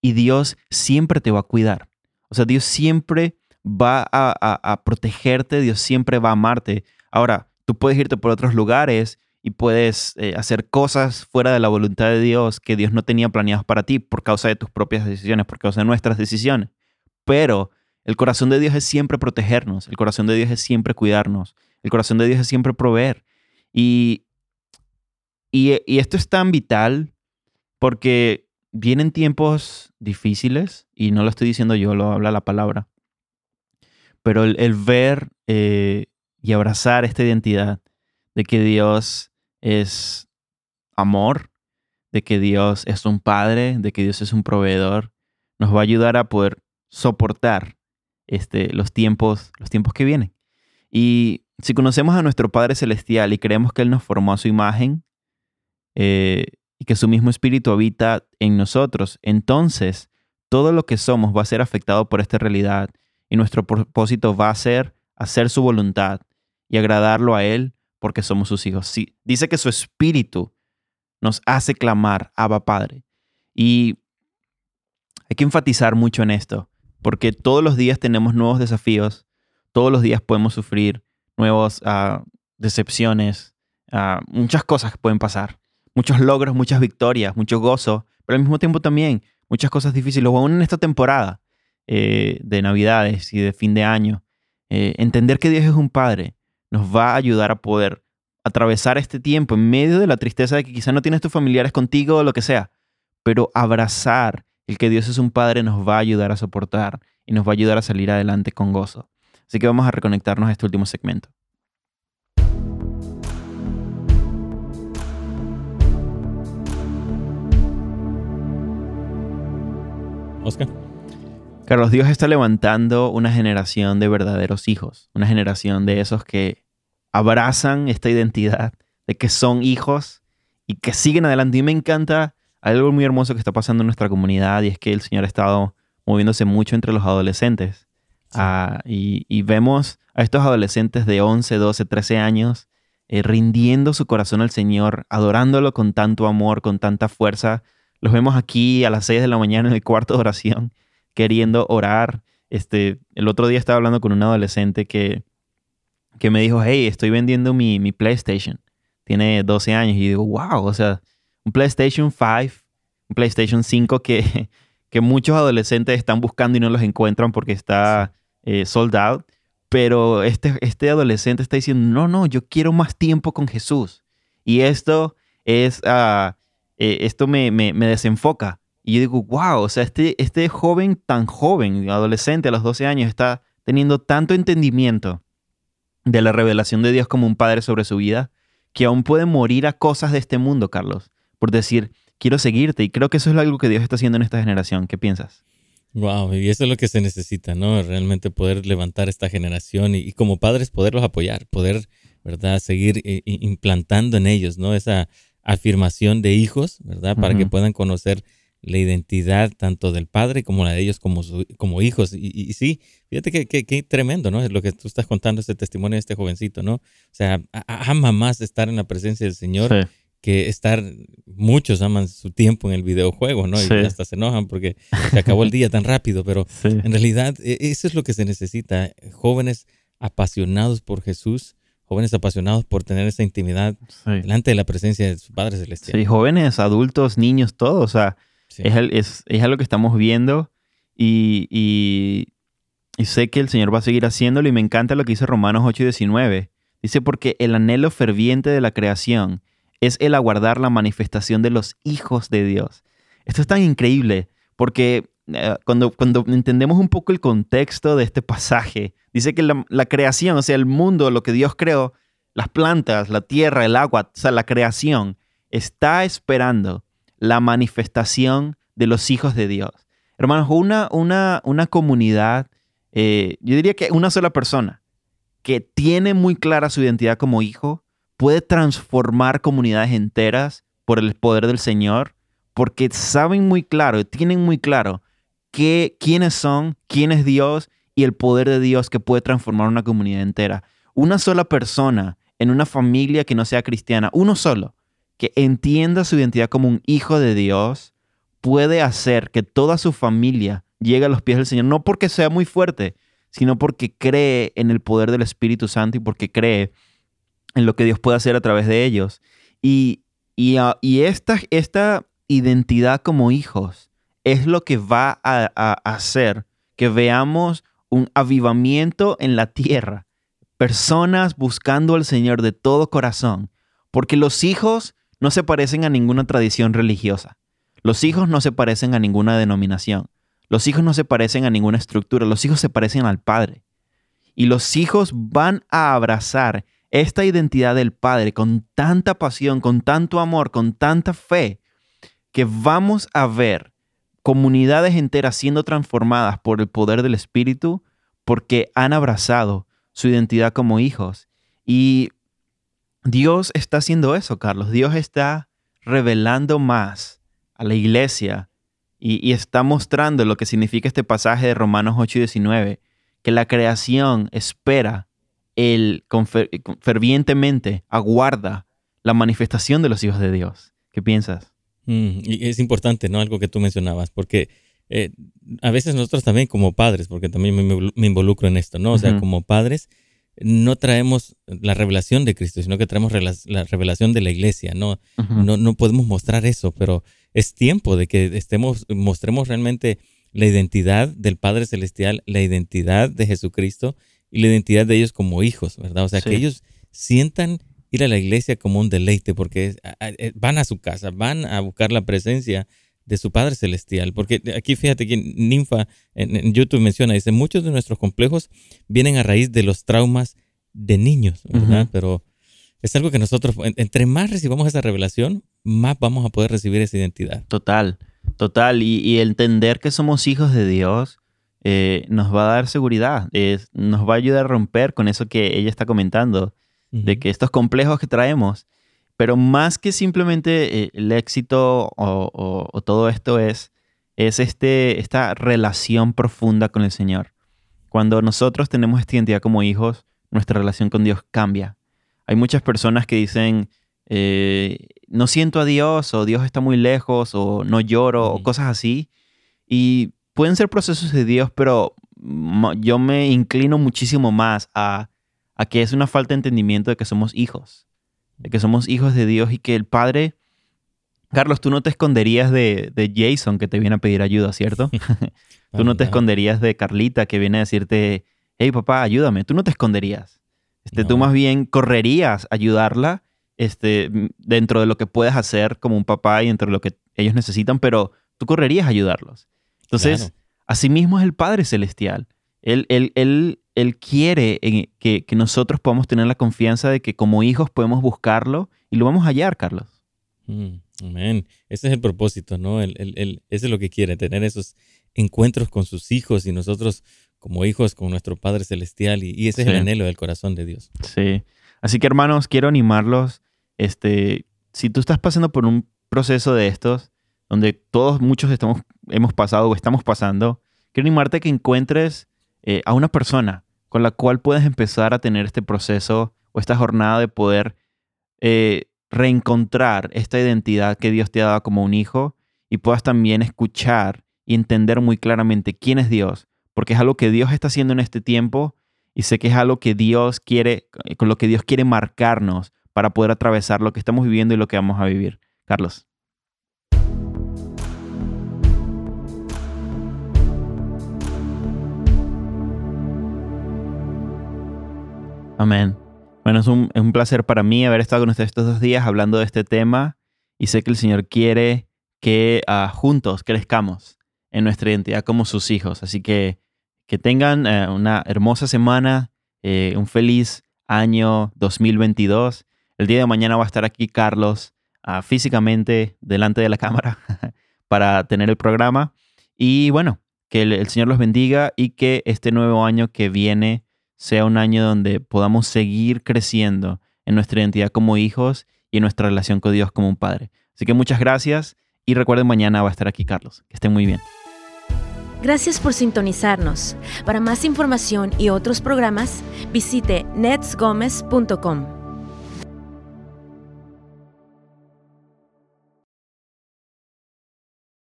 y Dios siempre te va a cuidar. O sea, Dios siempre va a, protegerte, Dios siempre va a amarte. Ahora, tú puedes irte por otros lugares y puedes eh, hacer cosas fuera de la voluntad de Dios que Dios no tenía planeadas para ti por causa de tus propias decisiones, por causa de nuestras decisiones. Pero el corazón de Dios es siempre protegernos, el corazón de Dios es siempre cuidarnos, el corazón de Dios es siempre proveer. Y, y, y esto es tan vital porque vienen tiempos difíciles, y no lo estoy diciendo yo, lo habla la palabra, pero el, ver eh, y abrazar esta identidad de que Dios es amor, de que Dios es un padre, de que Dios es un proveedor, nos va a ayudar a poder soportar este, los, tiempos, los tiempos que vienen. Y si conocemos a nuestro Padre Celestial y creemos que Él nos formó a su imagen eh, y que su mismo espíritu habita en nosotros, entonces todo lo que somos va a ser afectado por esta realidad y nuestro propósito va a ser hacer su voluntad y agradarlo a Él porque somos sus hijos. Sí, dice que su espíritu nos hace clamar, Abba Padre. Y hay que enfatizar mucho en esto, porque todos los días tenemos nuevos desafíos, todos los días podemos sufrir nuevas ah, decepciones, ah, muchas cosas pueden pasar, muchos logros, muchas victorias, mucho gozo, pero al mismo tiempo también muchas cosas difíciles, aún en esta temporada. Eh, de Navidades y de fin de año, eh, entender que Dios es un Padre nos va a ayudar a poder atravesar este tiempo en medio de la tristeza de que quizás no tienes tus familiares contigo o lo que sea, pero abrazar el que Dios es un Padre nos va a ayudar a soportar y nos va a ayudar a salir adelante con gozo. Así que vamos a reconectarnos a este último segmento. Oscar. Carlos, Dios está levantando una generación de verdaderos hijos, una generación de esos que abrazan esta identidad de que son hijos y que siguen adelante. Y me encanta algo muy hermoso que está pasando en nuestra comunidad y es que el Señor ha estado moviéndose mucho entre los adolescentes. Ah, y, vemos a estos adolescentes de 11, 12, 13 años eh, rindiendo su corazón al Señor, adorándolo con tanto amor, con tanta fuerza. Los vemos aquí a las 6 de la mañana en el cuarto de oración queriendo orar. Este, el otro día estaba hablando con un adolescente que, que me dijo, hey, estoy vendiendo mi, mi PlayStation. Tiene 12 años y digo, wow, o sea, un PlayStation 5, un PlayStation 5 que, que muchos adolescentes están buscando y no los encuentran porque está eh, sold out. Pero este, este adolescente está diciendo, no, no, yo quiero más tiempo con Jesús. Y esto es, uh, esto me, me, me, desenfoca. Y yo digo, wow, o sea, este, este joven tan joven, adolescente a los 12 años, está teniendo tanto entendimiento de la revelación de Dios como un padre sobre su vida, que aún puede morir a cosas de este mundo, Carlos, por decir, quiero seguirte. Y creo que eso es algo que Dios está haciendo en esta generación. ¿Qué piensas? Wow, y eso es lo que se necesita, ¿no? Realmente poder levantar esta generación y, como padres poderlos apoyar, poder, ¿verdad? Seguir eh, implantando en ellos, ¿no? Esa afirmación de hijos, ¿verdad? Para que puedan conocer la identidad tanto del padre como la de ellos como, como hijos. Y, sí, fíjate que, que, tremendo, ¿no? Es lo que tú estás contando, este testimonio de este jovencito, ¿no? O sea, ama más estar en la presencia del Señor que estar, muchos aman su tiempo en el videojuego, ¿no? Y hasta se enojan porque se acabó el día tan rápido, pero en realidad e, eso es lo que se necesita, jóvenes apasionados por Jesús, jóvenes apasionados por tener esa intimidad delante de la presencia de su Padre Celestial. Sí, jóvenes, adultos, niños, todos, o sea, es, es, algo que estamos viendo y, y, y, sé que el Señor va a seguir haciéndolo y me encanta lo que dice Romanos 8 y 19. Dice, porque el anhelo ferviente de la creación es el aguardar la manifestación de los hijos de Dios. Esto es tan increíble porque cuando, cuando entendemos un poco el contexto de este pasaje, dice que la, creación, o sea, el mundo, lo que Dios creó, las plantas, la tierra, el agua, o sea, la creación, está esperando la manifestación de los hijos de Dios. Hermanos, una, una, una comunidad, eh, yo diría que una sola persona que tiene muy clara su identidad como hijo, puede transformar comunidades enteras por el poder del Señor, porque saben muy claro, tienen muy claro que, quiénes son, quién es Dios y el poder de Dios que puede transformar una comunidad entera. Una sola persona en una familia que no sea cristiana, uno solo, que entienda su identidad como un hijo de Dios, puede hacer que toda su familia llegue a los pies del Señor, no porque sea muy fuerte, sino porque cree en el poder del Espíritu Santo y porque cree en lo que Dios puede hacer a través de ellos. Y, y, ah, esta, esta identidad como hijos es lo que va a, hacer que veamos un avivamiento en la tierra, personas buscando al Señor de todo corazón, porque los hijos no se parecen a ninguna tradición religiosa, los hijos no se parecen a ninguna denominación, los hijos no se parecen a ninguna estructura, los hijos se parecen al Padre. Y los hijos van a abrazar esta identidad del Padre con tanta pasión, con tanto amor, con tanta fe, que vamos a ver comunidades enteras siendo transformadas por el poder del Espíritu porque han abrazado su identidad como hijos. Y Dios está haciendo eso, Carlos. Dios está revelando más a la iglesia y, está mostrando lo que significa este pasaje de Romanos 8 y 19, que la creación espera él fervientemente aguarda la manifestación de los hijos de Dios. ¿Qué piensas? Mm, y es importante, ¿no? Algo que tú mencionabas, porque eh, a veces nosotros también como padres, porque también me, involucro en esto, ¿no? O sea, como padres no traemos la revelación de Cristo, sino que traemos la revelación de la iglesia, ¿no? no, no podemos mostrar eso, pero es tiempo de que estemos, mostremos realmente la identidad del Padre Celestial, la identidad de Jesucristo y la identidad de ellos como hijos, ¿verdad? O sea, que ellos sientan ir a la iglesia como un deleite, porque eh, van a su casa, van a buscar la presencia de su Padre Celestial. Porque aquí fíjate que Ninfa en, YouTube menciona, dice, muchos de nuestros complejos vienen a raíz de los traumas de niños, ¿verdad? Pero es algo que nosotros, entre más recibamos esa revelación, más vamos a poder recibir esa identidad. Total, total. Y, y entender que somos hijos de Dios eh, nos va a dar seguridad, nos va a ayudar a romper con eso que ella está comentando, de que estos complejos que traemos, pero más que simplemente eh, el éxito o, todo esto es, es este, esta relación profunda con el Señor. Cuando nosotros tenemos esta identidad como hijos, nuestra relación con Dios cambia. Hay muchas personas que dicen, eh, no siento a Dios, o Dios está muy lejos, o no lloro, o cosas así. Y pueden ser procesos de Dios, pero yo me inclino muchísimo más a, que es una falta de entendimiento de que somos hijos, de que somos hijos de Dios y que el Padre... Carlos, tú no te esconderías de, Jason que te viene a pedir ayuda, ¿cierto? tú no te esconderías de Carlita que viene a decirte, hey papá, ayúdame. Tú no te esconderías. Este, Tú más bien correrías a ayudarla este, dentro de lo que puedes hacer como un papá y dentro de lo que ellos necesitan, pero tú correrías a ayudarlos. Entonces, asimismo es el Padre Celestial. Él, él, él, él quiere que, que, nosotros podamos tener la confianza de que como hijos podemos buscarlo y lo vamos a hallar, Carlos. Mm, amén. Ese es el propósito, ¿no? Él, ese es lo que quiere, tener esos encuentros con sus hijos y nosotros como hijos con nuestro Padre Celestial y, ese es el anhelo del corazón de Dios. Sí. Así que hermanos, quiero animarlos. Este, si tú estás pasando por un proceso de estos, donde todos, muchos estamos, hemos pasado o estamos pasando, quiero animarte a que encuentres eh, a una persona con la cual puedes empezar a tener este proceso o esta jornada de poder eh, reencontrar esta identidad que Dios te ha dado como un hijo y puedas también escuchar y entender muy claramente quién es Dios, porque es algo que Dios está haciendo en este tiempo y sé que es algo que Dios quiere, con lo que Dios quiere marcarnos para poder atravesar lo que estamos viviendo y lo que vamos a vivir. Carlos. Amén. Bueno, es un, placer para mí haber estado con ustedes estos dos días hablando de este tema y sé que el Señor quiere que ah, juntos crezcamos en nuestra identidad como sus hijos. Así que que tengan eh, una hermosa semana, eh, un feliz año 2022. El día de mañana va a estar aquí Carlos ah, físicamente delante de la cámara para tener el programa. Y bueno, que el Señor los bendiga y que este nuevo año que viene sea un año donde podamos seguir creciendo en nuestra identidad como hijos y en nuestra relación con Dios como un padre. Así que muchas gracias y recuerden mañana va a estar aquí Carlos. Que estén muy bien. Gracias por sintonizarnos. Para más información y otros programas, visite netsgomez.com.